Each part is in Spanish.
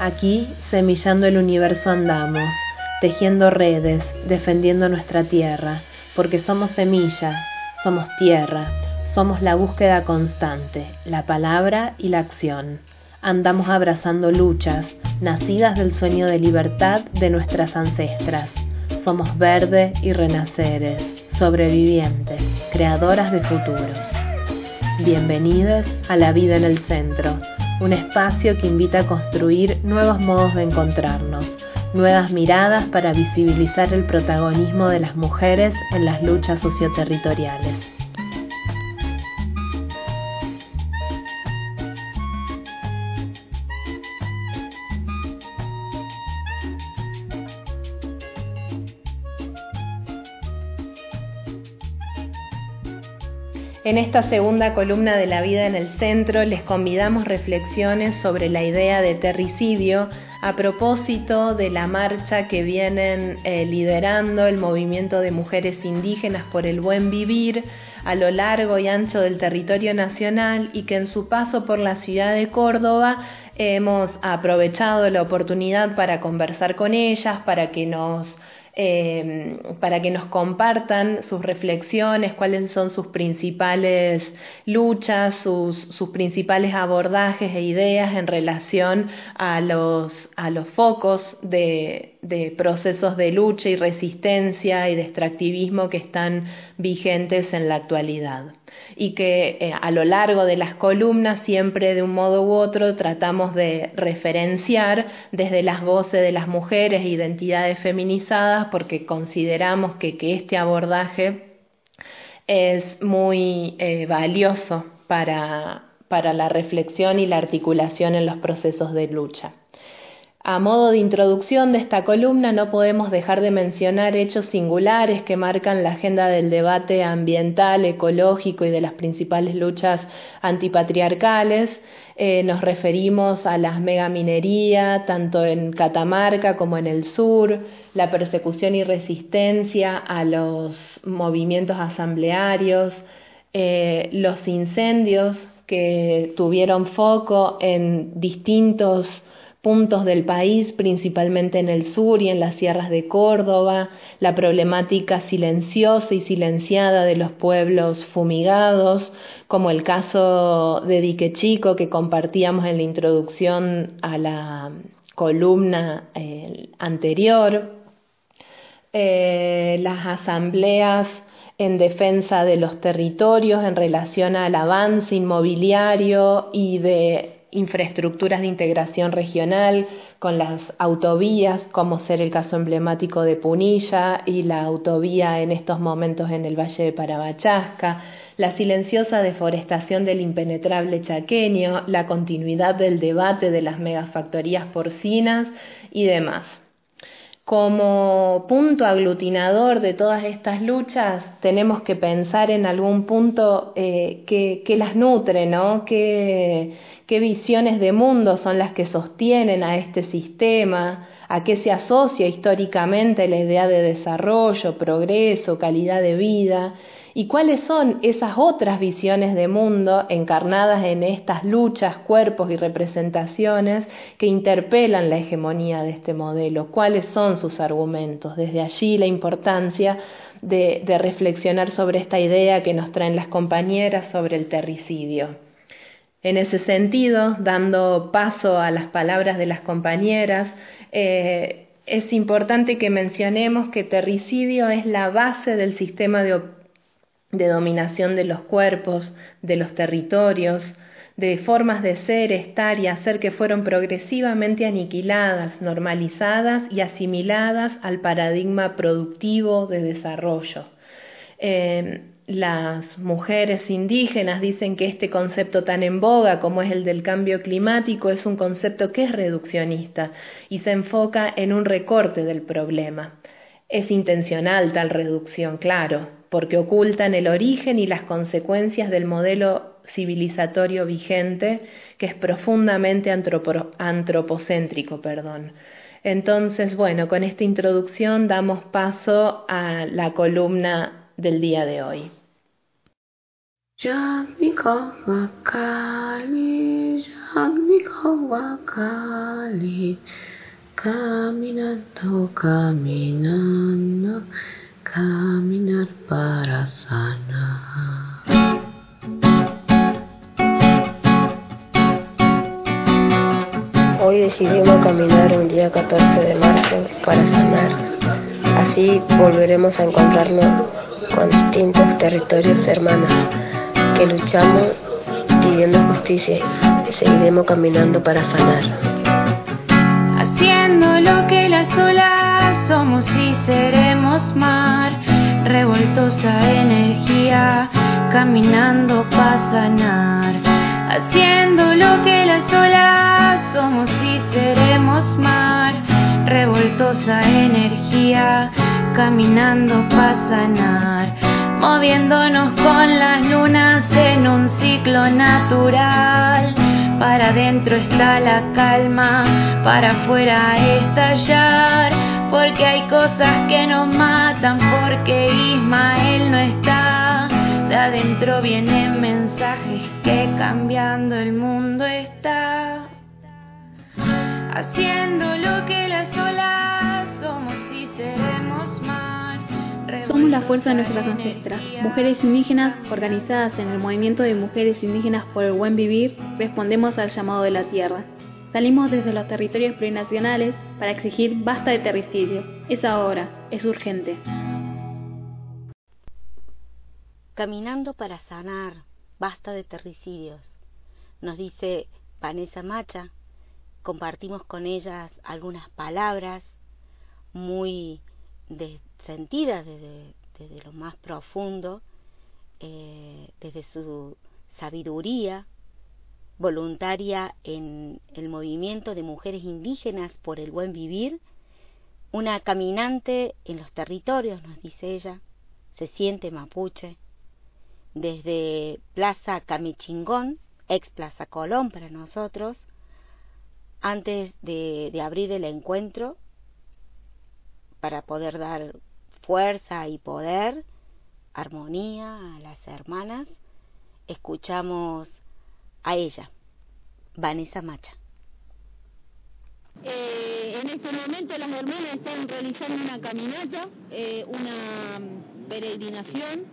Aquí, semillando el universo andamos, tejiendo redes, defendiendo nuestra tierra, porque somos semilla, somos tierra, somos la búsqueda constante, la palabra y la acción. Andamos abrazando luchas, nacidas del sueño de libertad de nuestras ancestras. Somos verde y renaceres, sobrevivientes, creadoras de futuros. Bienvenidos a La Vida en el Centro, un espacio que invita a construir nuevos modos de encontrarnos, nuevas miradas para visibilizar el protagonismo de las mujeres en las luchas socioterritoriales. En esta segunda columna de la vida en el centro les convidamos reflexiones sobre la idea de terricidio a propósito de la marcha que vienen eh, liderando el movimiento de mujeres indígenas por el buen vivir a lo largo y ancho del territorio nacional y que en su paso por la ciudad de Córdoba hemos aprovechado la oportunidad para conversar con ellas, para que nos eh, para que nos compartan sus reflexiones, cuáles son sus principales luchas, sus, sus principales abordajes e ideas en relación a los, a los focos de, de procesos de lucha y resistencia y de extractivismo que están vigentes en la actualidad y que eh, a lo largo de las columnas siempre de un modo u otro tratamos de referenciar desde las voces de las mujeres identidades feminizadas porque consideramos que, este abordaje es muy eh, valioso para la reflexión y la articulación en los procesos de lucha. A modo de introducción de esta columna no podemos dejar de mencionar hechos singulares que marcan la agenda del debate ambiental, ecológico y de las principales luchas antipatriarcales. Eh, nos referimos a las megaminería, tanto en Catamarca como en el sur, la persecución y resistencia a los movimientos asamblearios, eh, los incendios que tuvieron foco en distintos puntos del país, principalmente en el sur y en las sierras de Córdoba, la problemática silenciosa y silenciada de los pueblos fumigados, como el caso de Dique Chico que compartíamos en la introducción a la columna eh, anterior, eh, las asambleas en defensa de los territorios en relación al avance inmobiliario y de infraestructuras de integración regional con las autovías, como ser el caso emblemático de Punilla y la autovía en estos momentos en el Valle de Parabachasca, la silenciosa deforestación del impenetrable chaqueño, la continuidad del debate de las megafactorías porcinas y demás. Como punto aglutinador de todas estas luchas, tenemos que pensar en algún punto eh, que, las nutre, ¿no? Que, qué visiones de mundo son las que sostienen a este sistema, a qué se asocia históricamente la idea de desarrollo, progreso, calidad de vida, y cuáles son esas otras visiones de mundo encarnadas en estas luchas, cuerpos y representaciones que interpelan la hegemonía de este modelo, cuáles son sus argumentos. Desde allí la importancia de, de reflexionar sobre esta idea que nos traen las compañeras sobre el terricidio. En ese sentido, dando paso a las palabras de las compañeras, eh, es importante que mencionemos que terricidio es la base del sistema de, de dominación de los cuerpos, de los territorios, de formas de ser, estar y hacer que fueron progresivamente aniquiladas, normalizadas y asimiladas al paradigma productivo de desarrollo. Eh, las mujeres indígenas dicen que este concepto tan en boga como es el del cambio climático es un concepto que es reduccionista y se enfoca en un recorte del problema. Es intencional tal reducción, claro, porque ocultan el origen y las consecuencias del modelo civilizatorio vigente que es profundamente antropocéntrico. Perdón. Entonces, bueno, con esta introducción damos paso a la columna del día de hoy. caminando, caminando, caminar para sanar. Hoy decidimos caminar un día 14 de marzo para sanar. Así volveremos a encontrarnos con distintos territorios hermanos que luchamos pidiendo justicia y seguiremos caminando para sanar. Haciendo lo que las olas somos y seremos mar, revoltosa energía, caminando para sanar. Haciendo lo que las olas somos y seremos mar, revoltosa energía, caminando para sanar, moviéndonos con las lunas en un ciclo natural. Para adentro está la calma, para afuera estallar, porque hay cosas que nos matan, porque Ismael no está. De adentro vienen mensajes que cambiando el mundo está. Haciendo lo que las olas La fuerza de nuestras ancestras, mujeres indígenas organizadas en el movimiento de mujeres indígenas por el buen vivir, respondemos al llamado de la tierra. Salimos desde los territorios plurinacionales para exigir basta de terricidio. Es ahora, es urgente. Caminando para sanar, basta de terricidios. Nos dice Vanessa Macha, compartimos con ellas algunas palabras muy sentidas desde, desde, lo más profundo, eh, desde su sabiduría voluntaria en el movimiento de mujeres indígenas por el buen vivir, una caminante en los territorios, nos dice ella, se siente mapuche, desde Plaza Camichingón, ex Plaza Colón para nosotros, antes de, abrir el encuentro para poder dar fuerza y poder, armonía a las hermanas, escuchamos a ella, Vanessa Macha. Eh, en este momento las hermanas están realizando una caminata, eh, una peregrinación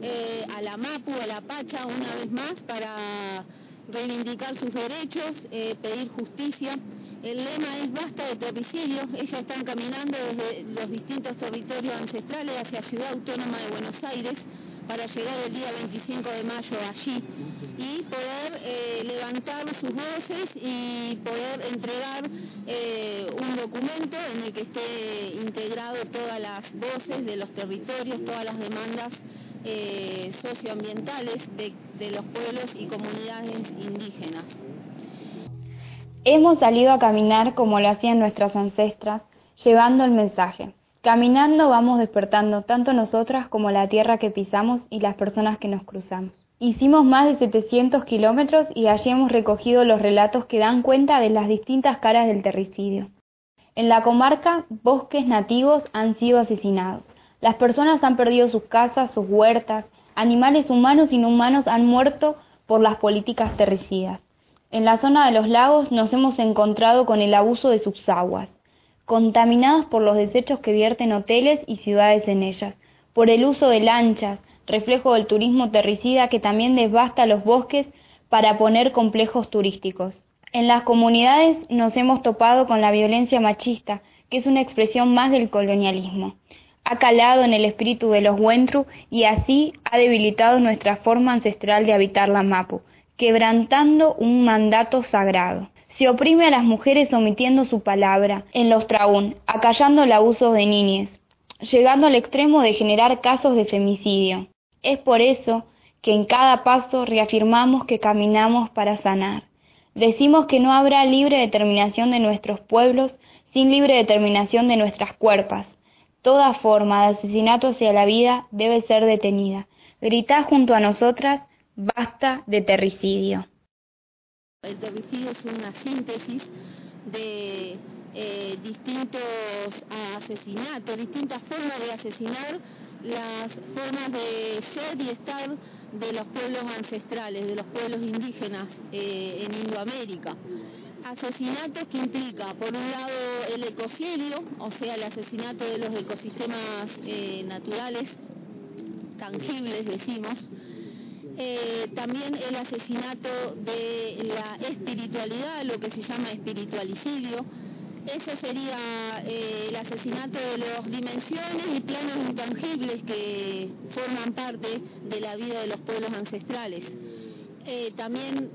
eh, a la MAPU, a la Pacha, una vez más, para reivindicar sus derechos, eh, pedir justicia. El lema es basta de territorios. Ellas están caminando desde los distintos territorios ancestrales hacia Ciudad Autónoma de Buenos Aires para llegar el día 25 de mayo allí y poder eh, levantar sus voces y poder entregar eh, un documento en el que esté integrado todas las voces de los territorios, todas las demandas eh, socioambientales de los pueblos y comunidades indígenas. Hemos salido a caminar como lo hacían nuestras ancestras, llevando el mensaje. Caminando vamos despertando tanto nosotras como la tierra que pisamos y las personas que nos cruzamos. Hicimos más de 700 kilómetros y allí hemos recogido los relatos que dan cuenta de las distintas caras del terricidio. En la comarca, bosques nativos han sido asesinados. Las personas han perdido sus casas, sus huertas, animales humanos y no humanos han muerto por las políticas terricidas. En la zona de los lagos nos hemos encontrado con el abuso de sus aguas, contaminadas por los desechos que vierten hoteles y ciudades en ellas, por el uso de lanchas, reflejo del turismo terricida que también devasta los bosques para poner complejos turísticos. En las comunidades nos hemos topado con la violencia machista, que es una expresión más del colonialismo ha calado en el espíritu de los Wentru y así ha debilitado nuestra forma ancestral de habitar la Mapu, quebrantando un mandato sagrado. Se oprime a las mujeres omitiendo su palabra en los traún, acallando el abuso de niñes, llegando al extremo de generar casos de femicidio. Es por eso que en cada paso reafirmamos que caminamos para sanar. Decimos que no habrá libre determinación de nuestros pueblos sin libre determinación de nuestras cuerpas, Toda forma de asesinato hacia la vida debe ser detenida. Gritá junto a nosotras, basta de terricidio. El terricidio es una síntesis de eh, distintos asesinatos, distintas formas de asesinar, las formas de ser y estar de los pueblos ancestrales, de los pueblos indígenas eh, en Indoamérica. Asesinatos que implica, por un lado, el ecocidio, o sea, el asesinato de los ecosistemas eh, naturales, tangibles, decimos, eh, también el asesinato de la espiritualidad, lo que se llama espiritualicidio. Ese sería eh, el asesinato de las dimensiones y planos intangibles que forman parte de la vida de los pueblos ancestrales. Eh, también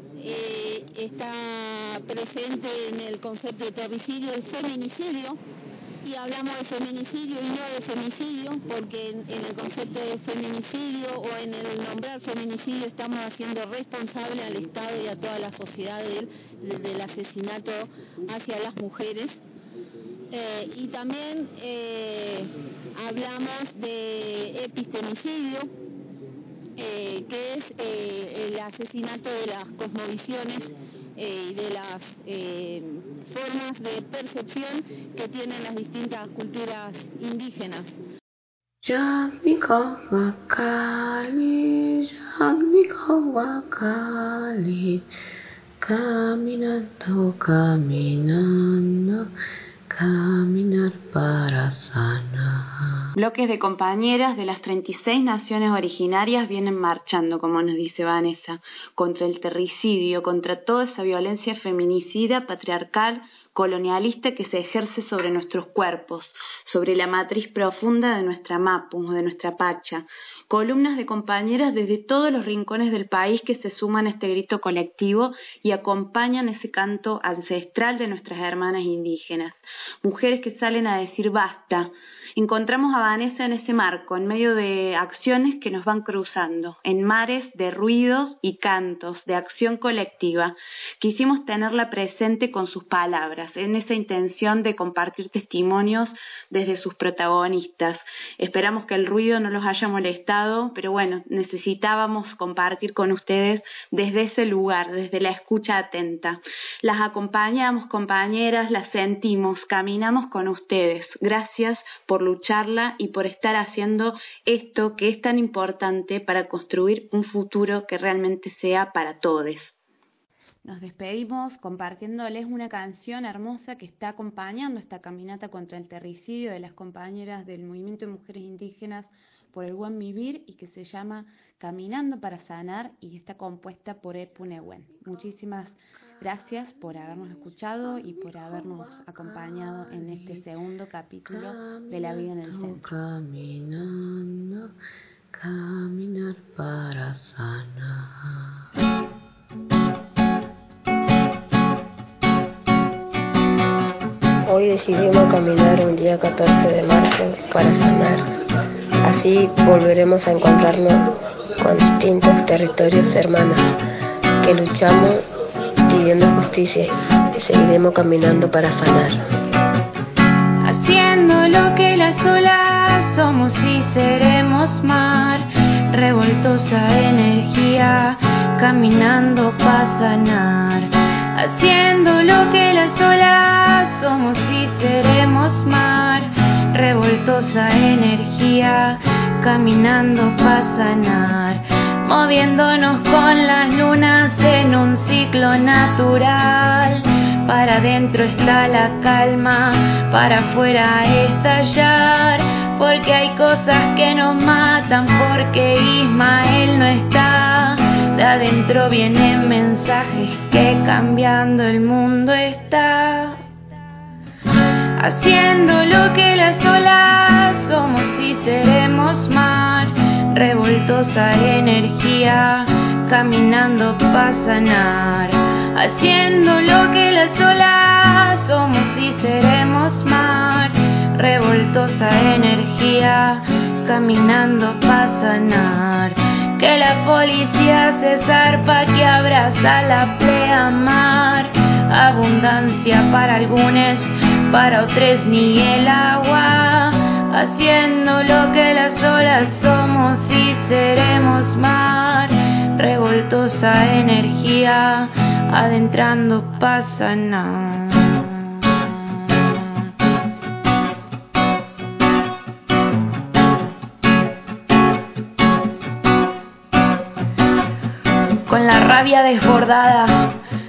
está presente en el concepto de terricidio el feminicidio, y hablamos de feminicidio y no de femicidio, porque en, el concepto de feminicidio o en el nombrar feminicidio estamos haciendo responsable al Estado y a toda la sociedad del, asesinato hacia las mujeres. Eh, y también eh, hablamos de epistemicidio, eh, que es el asesinato de las cosmovisiones eh, y de las eh, formas de percepción que tienen las distintas culturas indígenas. caminando, caminando, caminar para sanar. Bloques de compañeras de las 36 naciones originarias vienen marchando, como nos dice Vanessa, contra el terricidio, contra toda esa violencia feminicida, patriarcal, colonialista que se ejerce sobre nuestros cuerpos, sobre la matriz profunda de nuestra Mapu, de nuestra Pacha, columnas de compañeras desde todos los rincones del país que se suman a este grito colectivo y acompañan ese canto ancestral de nuestras hermanas indígenas, mujeres que salen a decir basta. Encontramos a Vanessa en ese marco, en medio de acciones que nos van cruzando, en mares de ruidos y cantos, de acción colectiva. Quisimos tenerla presente con sus en esa intención de compartir testimonios desde sus protagonistas. Esperamos que el ruido no los haya molestado, pero bueno, necesitábamos compartir con ustedes desde ese lugar, desde la escucha atenta. Las acompañamos, compañeras, las sentimos, caminamos con ustedes. Gracias por lucharla y por estar haciendo esto que es tan importante para construir un futuro que realmente sea para todos. Nos despedimos compartiéndoles una canción hermosa que está acompañando esta caminata contra el terricidio de las compañeras del Movimiento de Mujeres Indígenas por el Buen Vivir y que se llama Caminando para Sanar y está compuesta por Epunewen. Muchísimas gracias por habernos escuchado y por habernos acompañado en este segundo capítulo de La Vida en el Centro. Caminando, caminar para sanar. Decidimos caminar un día 14 de marzo para sanar. Así volveremos a encontrarnos con distintos territorios hermanos que luchamos pidiendo justicia y seguiremos caminando para sanar. Haciendo lo que las olas somos y seremos mar, revoltosa energía, caminando para caminando para sanar, moviéndonos con las lunas en un ciclo natural. Para adentro está la calma, para afuera estallar, porque hay cosas que nos matan, porque Ismael no está. De adentro vienen mensajes que cambiando el mundo está energía, caminando para sanar, haciendo lo que las olas somos y seremos mar, revoltosa energía, caminando para sanar. Que la policía se zarpa, que abraza la pleamar, abundancia para algunos para otros ni el agua, haciendo lo que las olas y seremos mar, revoltosa energía, adentrando pasa con la rabia desbordada,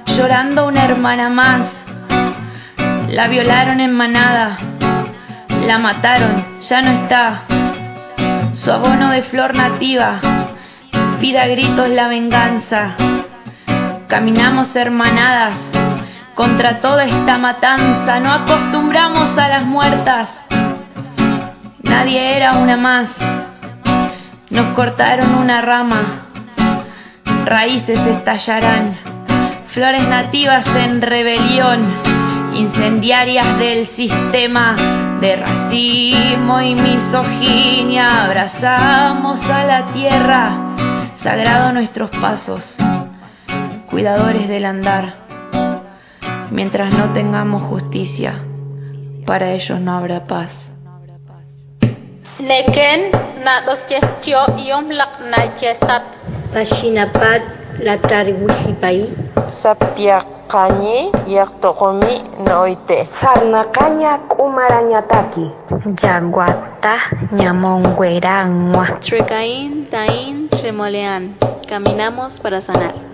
llorando una hermana más. La violaron en manada, la mataron, ya no está. Su abono de flor nativa, pida gritos la venganza. Caminamos hermanadas contra toda esta matanza, no acostumbramos a las muertas. Nadie era una más. Nos cortaron una rama, raíces estallarán, flores nativas en rebelión, incendiarias del sistema de racismo y misoginia. Abrazamos a la tierra, sagrado nuestros pasos, cuidadores del andar. Mientras no tengamos justicia, para ellos no habrá paz. Neken na dos chio yom lak na chesat. Pashinapat la tarigusipai. Saptiaqañi llaqtuqumi noite. Sarnaqaña k'umarañataki. Yaguata ñamonguerangua. Trecaín, taín, remoleán. Caminamos para sanar.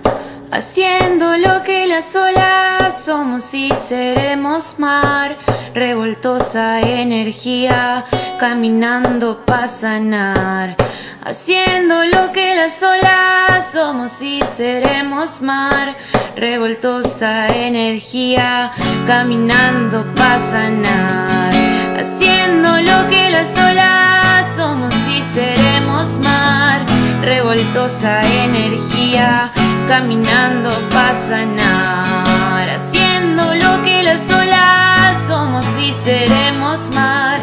Haciendo lo que las olas somos y seremos mar, revoltosa energía, caminando para sanar. Haciendo lo que las olas somos y seremos mar, revoltosa energía, caminando para sanar. Haciendo lo que las olas somos y seremos mar, revoltosa energía, caminando para sanar. Haciendo lo que las olas somos y seremos mar,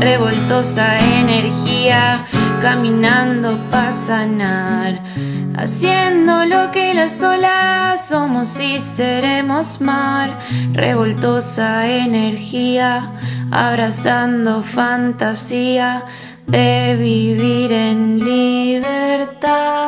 revoltosa energía, caminando para sanar. Haciendo lo que las olas somos y seremos mar, revoltosa energía, abrazando fantasía de vivir en libertad.